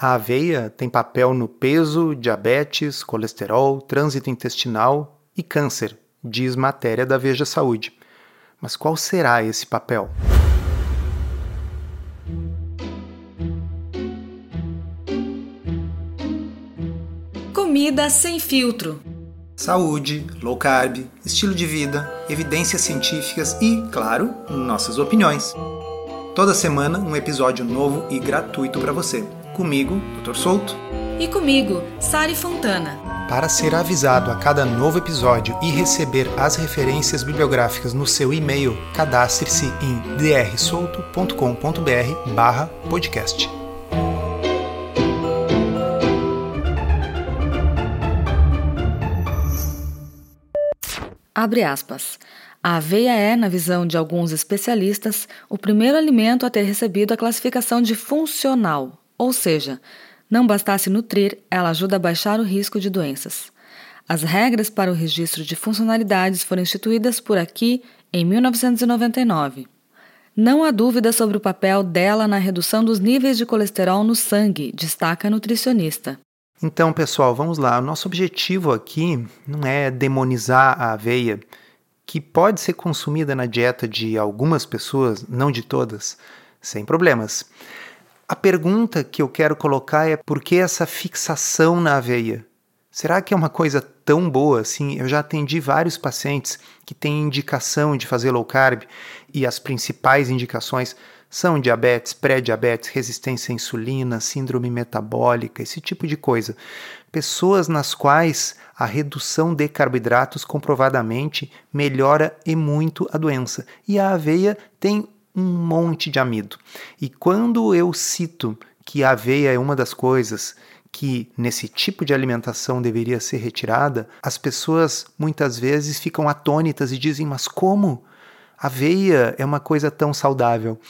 A aveia tem papel no peso, diabetes, colesterol, trânsito intestinal e câncer, diz matéria da Veja Saúde. Mas qual será esse papel? Comida sem filtro. Saúde, low carb, estilo de vida, evidências científicas e, claro, nossas opiniões. Toda semana um episódio novo e gratuito para você. Comigo, Dr. Souto. E comigo, Sari Fontana. Para ser avisado a cada novo episódio e receber as referências bibliográficas no seu e-mail, cadastre-se em drsolto.com.br podcast. Abre aspas. A aveia é, na visão de alguns especialistas, o primeiro alimento a ter recebido a classificação de funcional, ou seja, não bastasse nutrir, ela ajuda a baixar o risco de doenças. As regras para o registro de funcionalidades foram instituídas por aqui em 1999. Não há dúvida sobre o papel dela na redução dos níveis de colesterol no sangue, destaca a nutricionista. Então, pessoal, vamos lá. O nosso objetivo aqui não é demonizar a aveia que pode ser consumida na dieta de algumas pessoas, não de todas, sem problemas. A pergunta que eu quero colocar é por que essa fixação na aveia? Será que é uma coisa tão boa assim? Eu já atendi vários pacientes que têm indicação de fazer low carb e as principais indicações são diabetes, pré-diabetes, resistência à insulina, síndrome metabólica, esse tipo de coisa. Pessoas nas quais a redução de carboidratos comprovadamente melhora e muito a doença. E a aveia tem um monte de amido. E quando eu cito que a aveia é uma das coisas que nesse tipo de alimentação deveria ser retirada, as pessoas muitas vezes ficam atônitas e dizem: Mas como? Aveia é uma coisa tão saudável.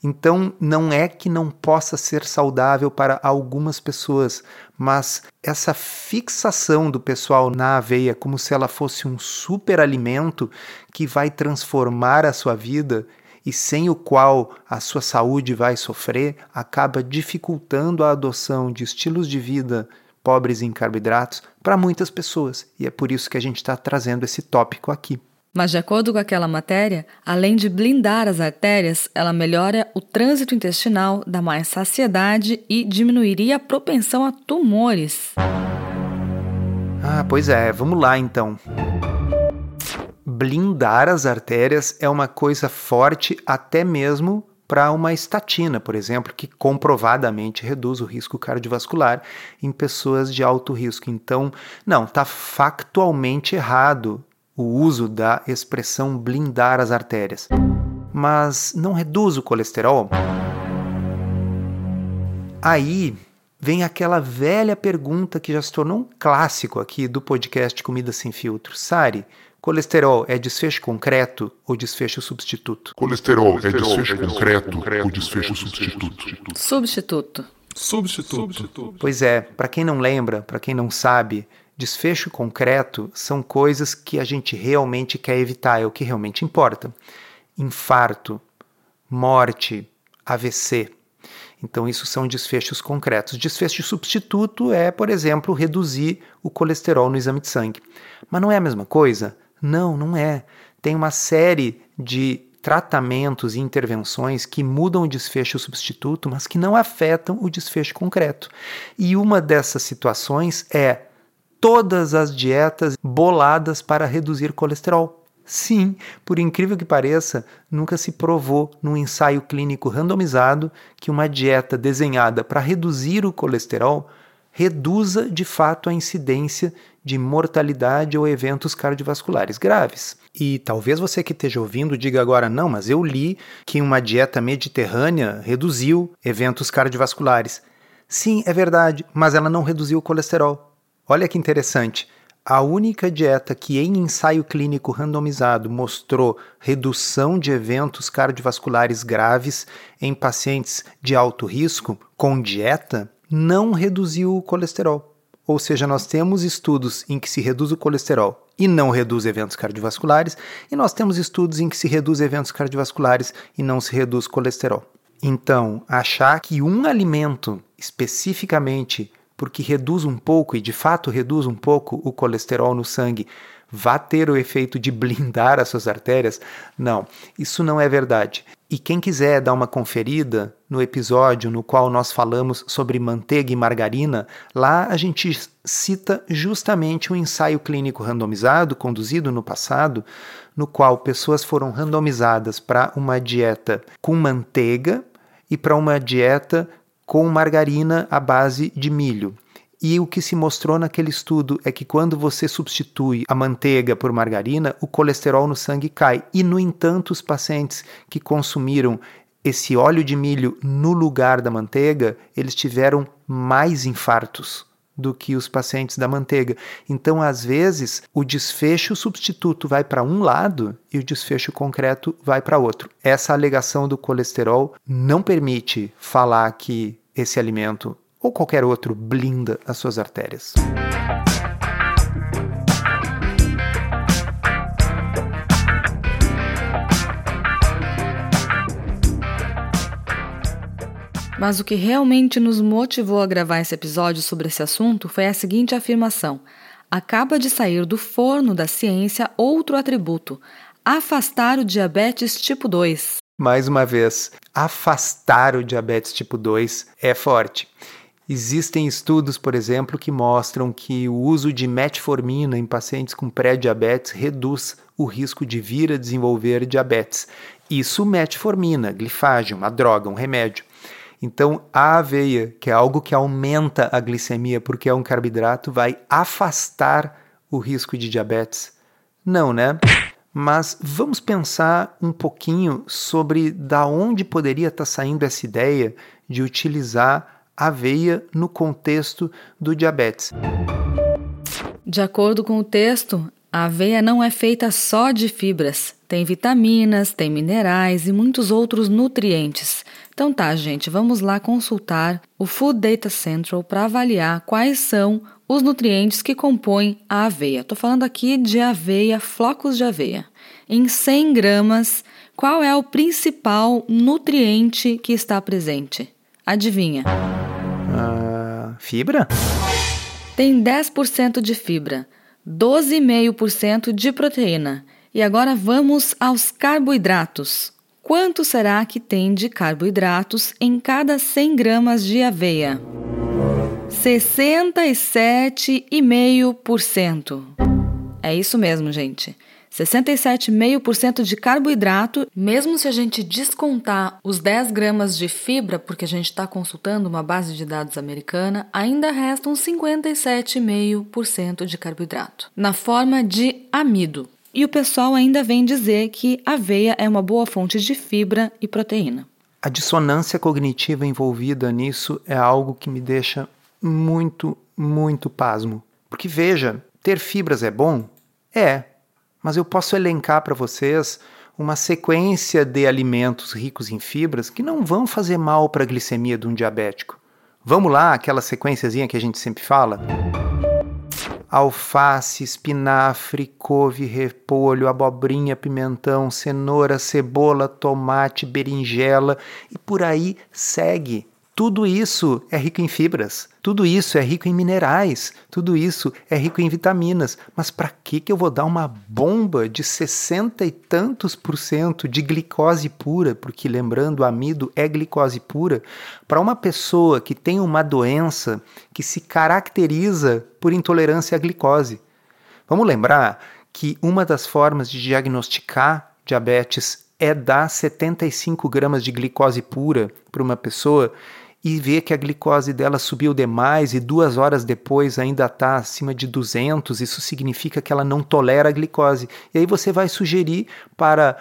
Então, não é que não possa ser saudável para algumas pessoas, mas essa fixação do pessoal na aveia como se ela fosse um superalimento que vai transformar a sua vida e sem o qual a sua saúde vai sofrer, acaba dificultando a adoção de estilos de vida pobres em carboidratos para muitas pessoas. E é por isso que a gente está trazendo esse tópico aqui. Mas, de acordo com aquela matéria, além de blindar as artérias, ela melhora o trânsito intestinal, dá mais saciedade e diminuiria a propensão a tumores. Ah, pois é, vamos lá então. Blindar as artérias é uma coisa forte até mesmo para uma estatina, por exemplo, que comprovadamente reduz o risco cardiovascular em pessoas de alto risco. Então, não, está factualmente errado o uso da expressão blindar as artérias. Mas não reduz o colesterol? Aí vem aquela velha pergunta que já se tornou um clássico aqui do podcast Comida Sem Filtro. Sari, colesterol é desfecho concreto ou desfecho substituto? Colesterol é desfecho concreto ou desfecho substituto? Substituto. Substituto. Pois é, para quem não lembra, para quem não sabe, Desfecho concreto são coisas que a gente realmente quer evitar, é o que realmente importa. Infarto, morte, AVC. Então, isso são desfechos concretos. Desfecho substituto é, por exemplo, reduzir o colesterol no exame de sangue. Mas não é a mesma coisa? Não, não é. Tem uma série de tratamentos e intervenções que mudam o desfecho substituto, mas que não afetam o desfecho concreto. E uma dessas situações é todas as dietas boladas para reduzir colesterol. Sim, por incrível que pareça, nunca se provou num ensaio clínico randomizado que uma dieta desenhada para reduzir o colesterol reduza de fato a incidência de mortalidade ou eventos cardiovasculares graves. E talvez você que esteja ouvindo diga agora: não, mas eu li que uma dieta mediterrânea reduziu eventos cardiovasculares. Sim, é verdade, mas ela não reduziu o colesterol. Olha que interessante. A única dieta que em ensaio clínico randomizado mostrou redução de eventos cardiovasculares graves em pacientes de alto risco com dieta não reduziu o colesterol. Ou seja, nós temos estudos em que se reduz o colesterol e não reduz eventos cardiovasculares, e nós temos estudos em que se reduz eventos cardiovasculares e não se reduz colesterol. Então, achar que um alimento especificamente porque reduz um pouco, e de fato reduz um pouco o colesterol no sangue, vá ter o efeito de blindar as suas artérias? Não, isso não é verdade. E quem quiser dar uma conferida no episódio no qual nós falamos sobre manteiga e margarina, lá a gente cita justamente um ensaio clínico randomizado conduzido no passado, no qual pessoas foram randomizadas para uma dieta com manteiga e para uma dieta com margarina à base de milho. E o que se mostrou naquele estudo é que quando você substitui a manteiga por margarina, o colesterol no sangue cai. E, no entanto, os pacientes que consumiram esse óleo de milho no lugar da manteiga, eles tiveram mais infartos do que os pacientes da manteiga. Então, às vezes, o desfecho substituto vai para um lado e o desfecho concreto vai para outro. Essa alegação do colesterol não permite falar que esse alimento ou qualquer outro blinda as suas artérias. Mas o que realmente nos motivou a gravar esse episódio sobre esse assunto foi a seguinte afirmação: acaba de sair do forno da ciência outro atributo, afastar o diabetes tipo 2. Mais uma vez, afastar o diabetes tipo 2 é forte. Existem estudos, por exemplo, que mostram que o uso de metformina em pacientes com pré-diabetes reduz o risco de vir a desenvolver diabetes. Isso metformina, glifagem, uma droga, um remédio. Então, a aveia, que é algo que aumenta a glicemia porque é um carboidrato, vai afastar o risco de diabetes? Não, né? Mas vamos pensar um pouquinho sobre da onde poderia estar saindo essa ideia de utilizar aveia no contexto do diabetes. De acordo com o texto, a aveia não é feita só de fibras. Tem vitaminas, tem minerais e muitos outros nutrientes. Então tá, gente, vamos lá consultar o Food Data Central para avaliar quais são os nutrientes que compõem a aveia. Estou falando aqui de aveia, flocos de aveia. Em 100 gramas, qual é o principal nutriente que está presente? Adivinha? Fibra? Tem 10% de fibra, 12,5% de proteína. E agora vamos aos carboidratos. Quanto será que tem de carboidratos em cada 100 gramas de aveia? 67,5%. É isso mesmo, gente. 67,5% de carboidrato, mesmo se a gente descontar os 10 gramas de fibra, porque a gente está consultando uma base de dados americana, ainda restam 57,5% de carboidrato, na forma de amido. E o pessoal ainda vem dizer que aveia é uma boa fonte de fibra e proteína. A dissonância cognitiva envolvida nisso é algo que me deixa muito, muito pasmo. Porque veja, ter fibras é bom? É, mas eu posso elencar para vocês uma sequência de alimentos ricos em fibras que não vão fazer mal para a glicemia de um diabético. Vamos lá, aquela sequenciazinha que a gente sempre fala? Alface, espinafre, couve, repolho, abobrinha, pimentão, cenoura, cebola, tomate, berinjela e por aí segue. Tudo isso é rico em fibras, tudo isso é rico em minerais, tudo isso é rico em vitaminas. Mas para que que eu vou dar uma bomba de 60 e tantos por cento de glicose pura, porque lembrando, amido é glicose pura, para uma pessoa que tem uma doença que se caracteriza por intolerância à glicose? Vamos lembrar que uma das formas de diagnosticar diabetes é dar 75 gramas de glicose pura para uma pessoa e vê que a glicose dela subiu demais e duas horas depois ainda está acima de 200, isso significa que ela não tolera a glicose. E aí você vai sugerir para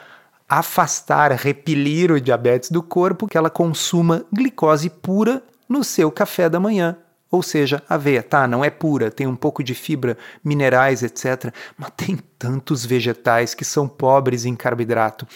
afastar, repelir o diabetes do corpo que ela consuma glicose pura no seu café da manhã. Ou seja, aveia, tá, não é pura, tem um pouco de fibra, minerais, etc. Mas tem tantos vegetais que são pobres em carboidrato.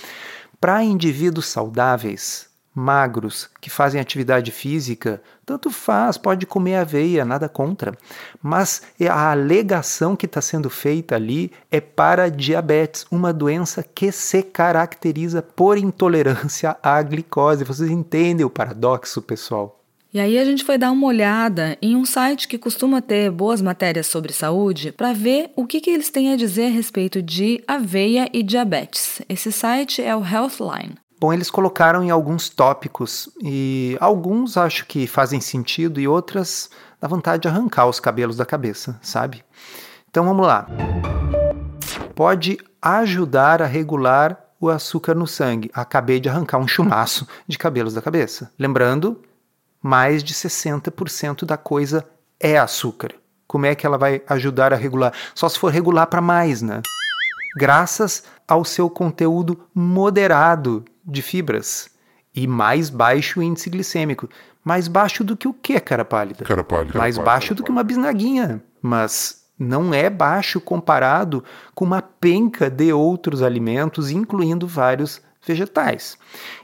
Para indivíduos saudáveis, magros, que fazem atividade física, tanto faz, pode comer aveia, nada contra. Mas a alegação que está sendo feita ali é para diabetes, uma doença que se caracteriza por intolerância à glicose. Vocês entendem o paradoxo, pessoal? E aí a gente foi dar uma olhada em um site que costuma ter boas matérias sobre saúde para ver o que, que eles têm a dizer a respeito de aveia e diabetes. Esse site é o Healthline. Bom, eles colocaram em alguns tópicos e alguns acho que fazem sentido e outras dá vontade de arrancar os cabelos da cabeça, sabe? Então vamos lá. Pode ajudar a regular o açúcar no sangue. Acabei de arrancar um chumaço de cabelos da cabeça. Lembrando mais de 60% da coisa é açúcar. Como é que ela vai ajudar a regular? Só se for regular para mais, né? Graças ao seu conteúdo moderado de fibras e mais baixo índice glicêmico. Mais baixo do que o que, cara pálida? Cara pálida. Mais cara baixo do que uma bisnaguinha, mas não é baixo comparado com uma penca de outros alimentos, incluindo vários vegetais.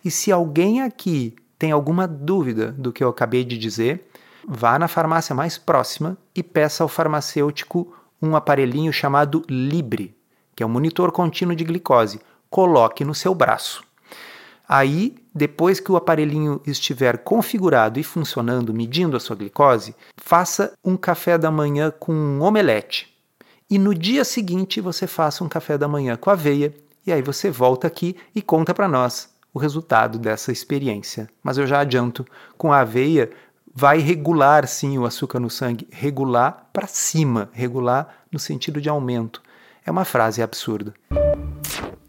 E se alguém aqui tem alguma dúvida do que eu acabei de dizer, vá na farmácia mais próxima e peça ao farmacêutico um aparelhinho chamado Libre, que é um monitor contínuo de glicose. Coloque no seu braço. Aí, depois que o aparelhinho estiver configurado e funcionando, medindo a sua glicose, faça um café da manhã com um omelete. E no dia seguinte você faça um café da manhã com aveia, e aí você volta aqui e conta para nós o resultado dessa experiência. Mas eu já adianto, com a aveia vai regular sim o açúcar no sangue, regular para cima, regular no sentido de aumento. É uma frase absurda.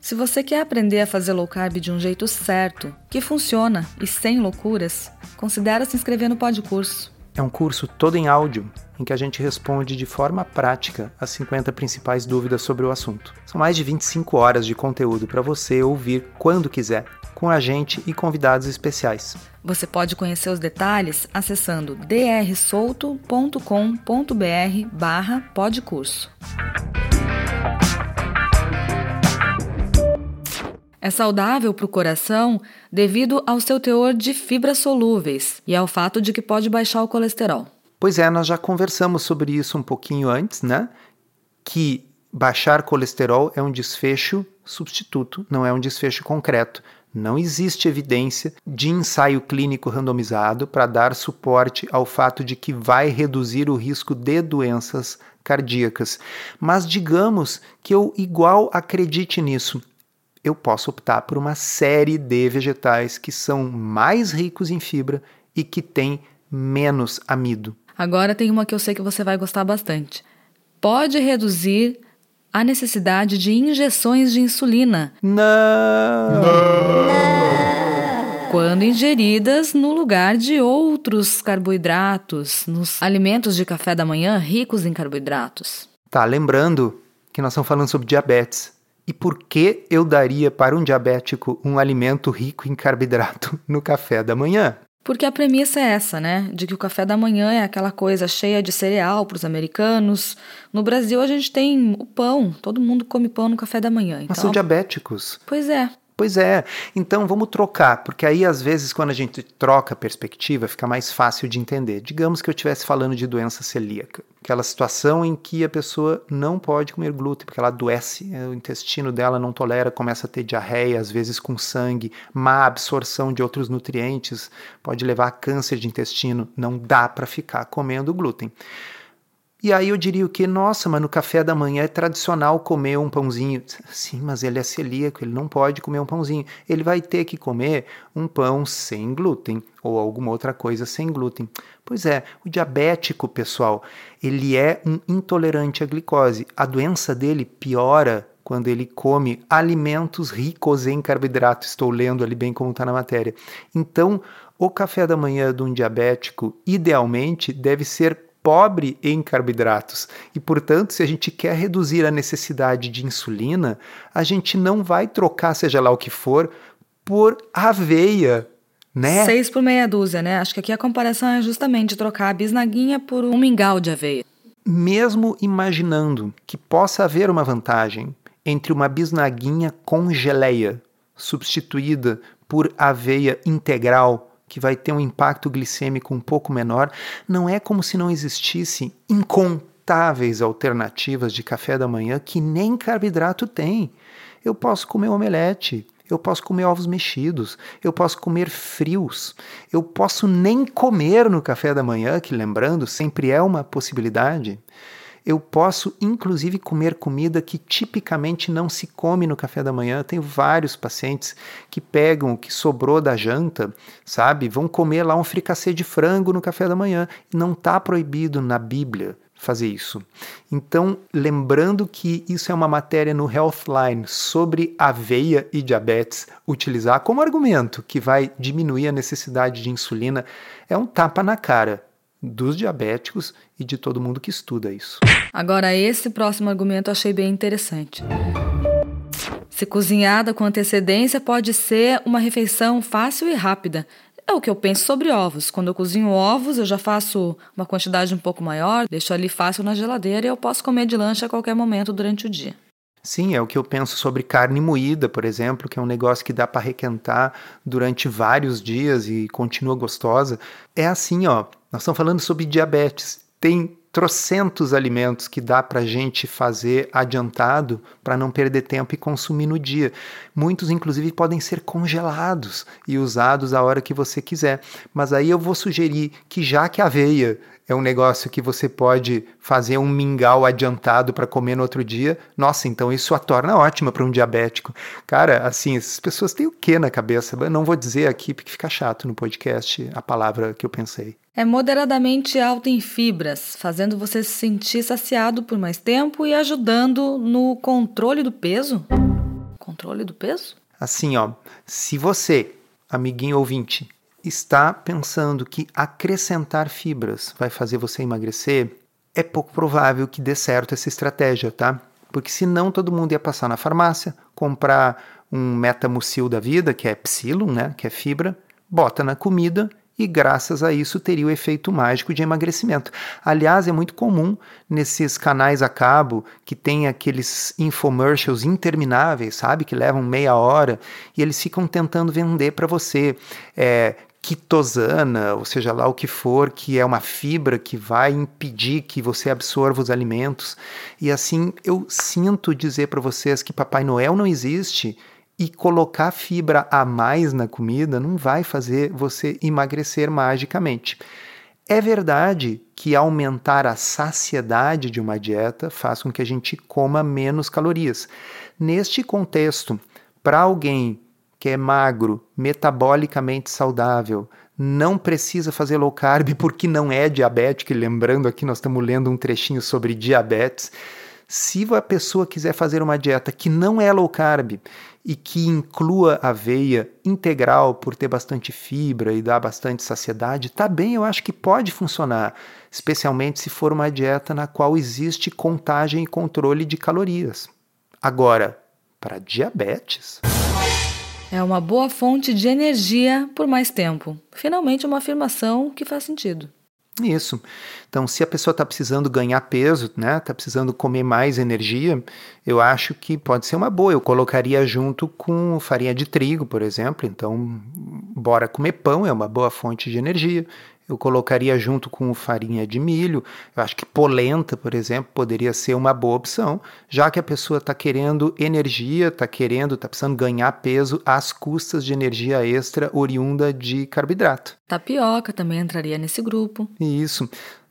Se você quer aprender a fazer low carb de um jeito certo, que funciona e sem loucuras, considere se inscrever no Podcurso. É um curso todo em áudio em que a gente responde de forma prática as 50 principais dúvidas sobre o assunto. São mais de 25 horas de conteúdo para você ouvir quando quiser, com a gente e convidados especiais. Você pode conhecer os detalhes acessando drsolto.com.br barra podcurso. É saudável para o coração devido ao seu teor de fibras solúveis e ao fato de que pode baixar o colesterol. Pois é, nós já conversamos sobre isso um pouquinho antes, né? Que baixar colesterol é um desfecho substituto, não é um desfecho concreto. Não existe evidência de ensaio clínico randomizado para dar suporte ao fato de que vai reduzir o risco de doenças cardíacas. Mas digamos que eu igual acredite nisso. Eu posso optar por uma série de vegetais que são mais ricos em fibra e que têm menos amido. Agora tem uma que eu sei que você vai gostar bastante. Pode reduzir a necessidade de injeções de insulina. Não! Quando ingeridas no lugar de outros carboidratos, nos alimentos de café da manhã ricos em carboidratos. Tá, lembrando que nós estamos falando sobre diabetes. E por que eu daria para um diabético um alimento rico em carboidrato no café da manhã? Porque a premissa é essa, né? De que o café da manhã é aquela coisa cheia de cereal para os americanos. No Brasil a gente tem o pão, todo mundo come pão no café da manhã. Então... Mas são diabéticos. Pois é. Pois é. Então vamos trocar, porque aí às vezes quando a gente troca a perspectiva fica mais fácil de entender. Digamos que eu estivesse falando de doença celíaca, aquela situação em que a pessoa não pode comer glúten porque ela adoece, o intestino dela não tolera, começa a ter diarreia, às vezes com sangue, má absorção de outros nutrientes, pode levar a câncer de intestino, não dá para ficar comendo glúten. E aí eu diria o que? Nossa, mas no café da manhã é tradicional comer um pãozinho. Sim, mas ele é celíaco, ele não pode comer um pãozinho. Ele vai ter que comer um pão sem glúten ou alguma outra coisa sem glúten. Pois é, o diabético, pessoal, ele é um intolerante à glicose. A doença dele piora quando ele come alimentos ricos em carboidrato. Estou lendo ali bem como está na matéria. Então, o café da manhã de um diabético, idealmente, deve ser pobre em carboidratos. E, portanto, se a gente quer reduzir a necessidade de insulina, a gente não vai trocar, seja lá o que for, por aveia. Né? Seis por meia dúzia, né? Acho que aqui a comparação é justamente trocar a bisnaguinha por um mingau de aveia. Mesmo imaginando que possa haver uma vantagem entre uma bisnaguinha com geleia substituída por aveia integral, que vai ter um impacto glicêmico um pouco menor, não é como se não existisse incontáveis alternativas de café da manhã que nem carboidrato tem. Eu posso comer omelete, eu posso comer ovos mexidos, eu posso comer frios, eu posso nem comer no café da manhã, que lembrando, sempre é uma possibilidade. Eu posso, inclusive, comer comida que tipicamente não se come no café da manhã. Tenho vários pacientes que pegam o que sobrou da janta, sabe? Vão comer lá um fricassê de frango no café da manhã. Não está proibido na Bíblia fazer isso. Então, lembrando que isso é uma matéria no Healthline sobre aveia e diabetes, utilizar como argumento que vai diminuir a necessidade de insulina é um tapa na cara dos diabéticos e de todo mundo que estuda isso. Agora, esse próximo argumento eu achei bem interessante. Se cozinhada com antecedência, pode ser uma refeição fácil e rápida. É o que eu penso sobre ovos. Quando eu cozinho ovos, eu já faço uma quantidade um pouco maior, deixo ali fácil na geladeira e eu posso comer de lanche a qualquer momento durante o dia. Sim, é o que eu penso sobre carne moída, por exemplo, que é um negócio que dá para requentar durante vários dias e continua gostosa. É assim, ó. Nós estamos falando sobre diabetes. Tem trocentos alimentos que dá para a gente fazer adiantado para não perder tempo e consumir no dia. Muitos, inclusive, podem ser congelados e usados a hora que você quiser. Mas aí eu vou sugerir que, já que a aveia é um negócio que você pode fazer um mingau adiantado para comer no outro dia. Nossa, então isso a torna ótima para um diabético. Cara, assim, essas pessoas têm o que na cabeça? Eu não vou dizer aqui porque fica chato no podcast a palavra que eu pensei. É moderadamente alto em fibras, fazendo você se sentir saciado por mais tempo e ajudando no controle do peso. Controle do peso? Assim, ó, se você, amiguinho ouvinte, está pensando que acrescentar fibras vai fazer você emagrecer, é pouco provável que dê certo essa estratégia, tá? Porque senão todo mundo ia passar na farmácia, comprar um metamucil da vida, que é psilon, né, que é fibra, bota na comida e graças a isso teria o efeito mágico de emagrecimento. Aliás, é muito comum nesses canais a cabo que tem aqueles infomercials intermináveis, sabe, que levam meia hora e eles ficam tentando vender para você é, quitosana, ou seja lá o que for, que é uma fibra que vai impedir que você absorva os alimentos. E assim, eu sinto dizer para vocês que Papai Noel não existe e colocar fibra a mais na comida não vai fazer você emagrecer magicamente. É verdade que aumentar a saciedade de uma dieta faz com que a gente coma menos calorias. Neste contexto, para alguém que é magro, metabolicamente saudável, não precisa fazer low carb porque não é diabético, e lembrando aqui nós estamos lendo um trechinho sobre diabetes. Se a pessoa quiser fazer uma dieta que não é low carb e que inclua aveia integral por ter bastante fibra e dar bastante saciedade, tá bem, eu acho que pode funcionar, especialmente se for uma dieta na qual existe contagem e controle de calorias. Agora, para diabetes, é uma boa fonte de energia por mais tempo. Finalmente, uma afirmação que faz sentido. Isso. Então, se a pessoa está precisando ganhar peso, né, está precisando comer mais energia, eu acho que pode ser uma boa. Eu colocaria junto com farinha de trigo, por exemplo. Então, bora comer pão, é uma boa fonte de energia. Eu colocaria junto com farinha de milho. Eu acho que polenta, por exemplo, poderia ser uma boa opção, já que a pessoa está querendo energia, está querendo, está precisando ganhar peso às custas de energia extra oriunda de carboidrato. Tapioca também entraria nesse grupo. Isso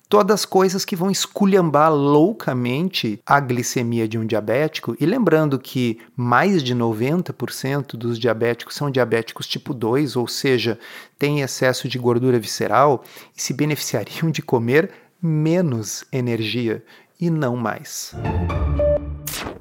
todas coisas que vão esculhambar loucamente a glicemia de um diabético. E lembrando que mais de 90% dos diabéticos são diabéticos tipo 2, ou seja, têm excesso de gordura visceral e se beneficiariam de comer menos energia e não mais.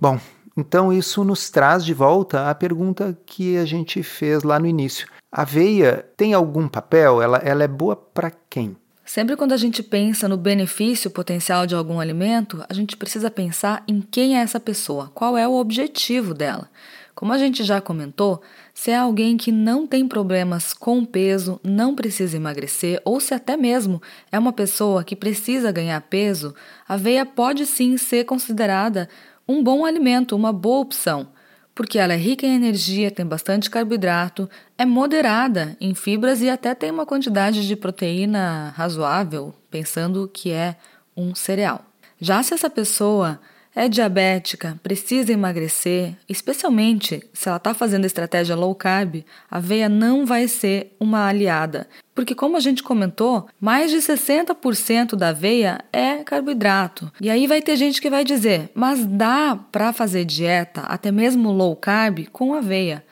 Bom, então isso nos traz de volta a pergunta que a gente fez lá no início. A aveia tem algum papel? Ela, ela é boa para quem? Sempre quando a gente pensa no benefício potencial de algum alimento, a gente precisa pensar em quem é essa pessoa, qual é o objetivo dela. Como a gente já comentou, se é alguém que não tem problemas com peso, não precisa emagrecer, ou se até mesmo é uma pessoa que precisa ganhar peso, a aveia pode sim ser considerada um bom alimento, uma boa opção. Porque ela é rica em energia, tem bastante carboidrato, é moderada em fibras e até tem uma quantidade de proteína razoável, pensando que é um cereal. Já se essa pessoa é diabética, precisa emagrecer, especialmente se ela está fazendo estratégia low carb, a aveia não vai ser uma aliada. Porque, como a gente comentou, mais de 60% da aveia é carboidrato. E aí vai ter gente que vai dizer, mas dá para fazer dieta, até mesmo low carb, com aveia.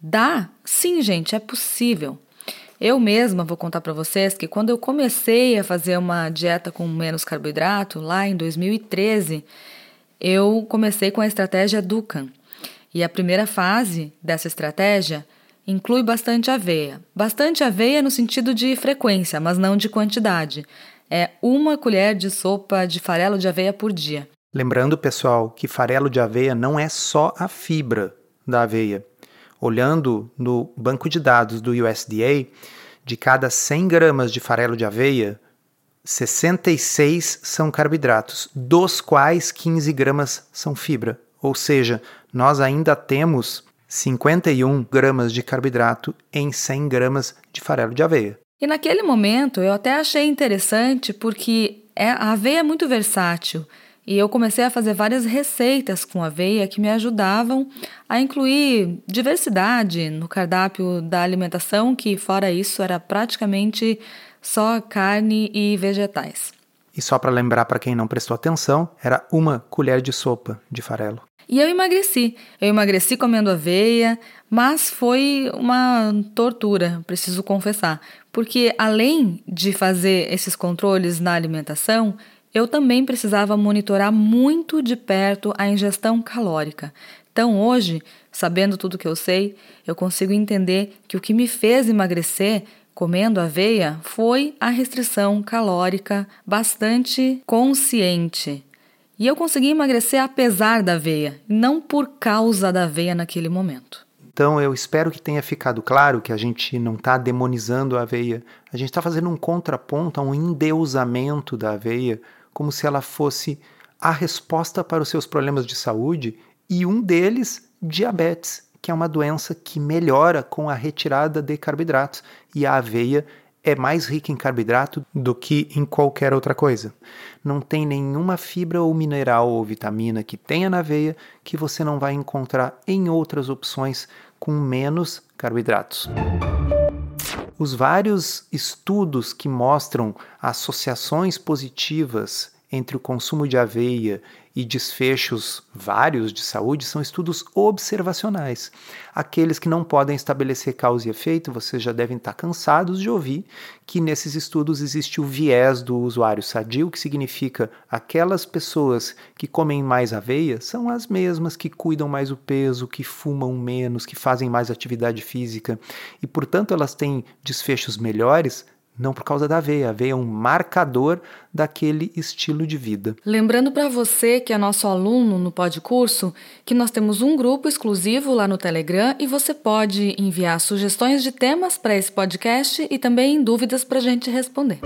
Dá? Sim, gente, é possível. Eu mesma vou contar para vocês que quando eu comecei a fazer uma dieta com menos carboidrato, lá em 2013, eu comecei com a estratégia Dukan. E a primeira fase dessa estratégia inclui bastante aveia. Bastante aveia no sentido de frequência, mas não de quantidade. É uma colher de sopa de farelo de aveia por dia. Lembrando, pessoal, que farelo de aveia não é só a fibra da aveia. Olhando no banco de dados do USDA, de cada 100 gramas de farelo de aveia, 66 são carboidratos, dos quais 15 gramas são fibra. Ou seja, nós ainda temos 51 gramas de carboidrato em 100 gramas de farelo de aveia. E naquele momento eu até achei interessante porque é, a aveia é muito versátil e eu comecei a fazer várias receitas com aveia que me ajudavam a incluir diversidade no cardápio da alimentação, que fora isso era praticamente só carne e vegetais. E só para lembrar para quem não prestou atenção, era uma colher de sopa de farelo. E eu emagreci. Eu emagreci comendo aveia, mas foi uma tortura, preciso confessar. Porque além de fazer esses controles na alimentação, eu também precisava monitorar muito de perto a ingestão calórica. Então hoje, sabendo tudo que eu sei, eu consigo entender que o que me fez emagrecer comendo aveia foi a restrição calórica bastante consciente. E eu consegui emagrecer apesar da aveia, não por causa da aveia naquele momento. Então eu espero que tenha ficado claro que a gente não está demonizando a aveia, a gente está fazendo um contraponto a um endeusamento da aveia, como se ela fosse a resposta para os seus problemas de saúde e um deles, diabetes que é uma doença que melhora com a retirada de carboidratos e a aveia é mais rica em carboidrato do que em qualquer outra coisa. Não tem nenhuma fibra ou mineral ou vitamina que tenha na aveia que você não vai encontrar em outras opções com menos carboidratos. Os vários estudos que mostram associações positivas entre o consumo de aveia e desfechos vários de saúde são estudos observacionais. Aqueles que não podem estabelecer causa e efeito, vocês já devem estar cansados de ouvir que nesses estudos existe o viés do usuário sadio, que significa aquelas pessoas que comem mais aveia são as mesmas que cuidam mais o peso, que fumam menos, que fazem mais atividade física e, portanto, elas têm desfechos melhores não por causa da aveia. A aveia é um marcador daquele estilo de vida. Lembrando para você que é nosso aluno no Podcurso, que nós temos um grupo exclusivo lá no Telegram e você pode enviar sugestões de temas para esse podcast e também dúvidas para a gente responder.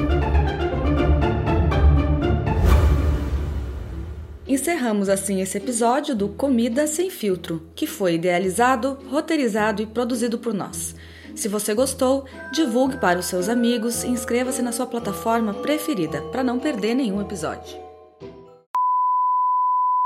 Encerramos assim esse episódio do Comida Sem Filtro, que foi idealizado, roteirizado e produzido por nós. Se você gostou, divulgue para os seus amigos e inscreva-se na sua plataforma preferida para não perder nenhum episódio.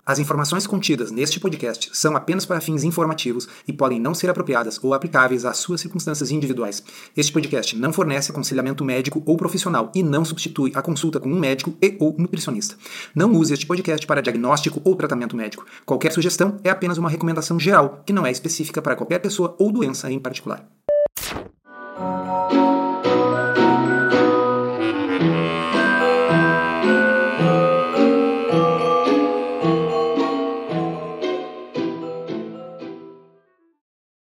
As informações contidas neste podcast são apenas para fins informativos e podem não ser apropriadas ou aplicáveis às suas circunstâncias individuais. Este podcast não fornece aconselhamento médico ou profissional e não substitui a consulta com um médico e ou nutricionista. Não use este podcast para diagnóstico ou tratamento médico. Qualquer sugestão é apenas uma recomendação geral que não é específica para qualquer pessoa ou doença em particular.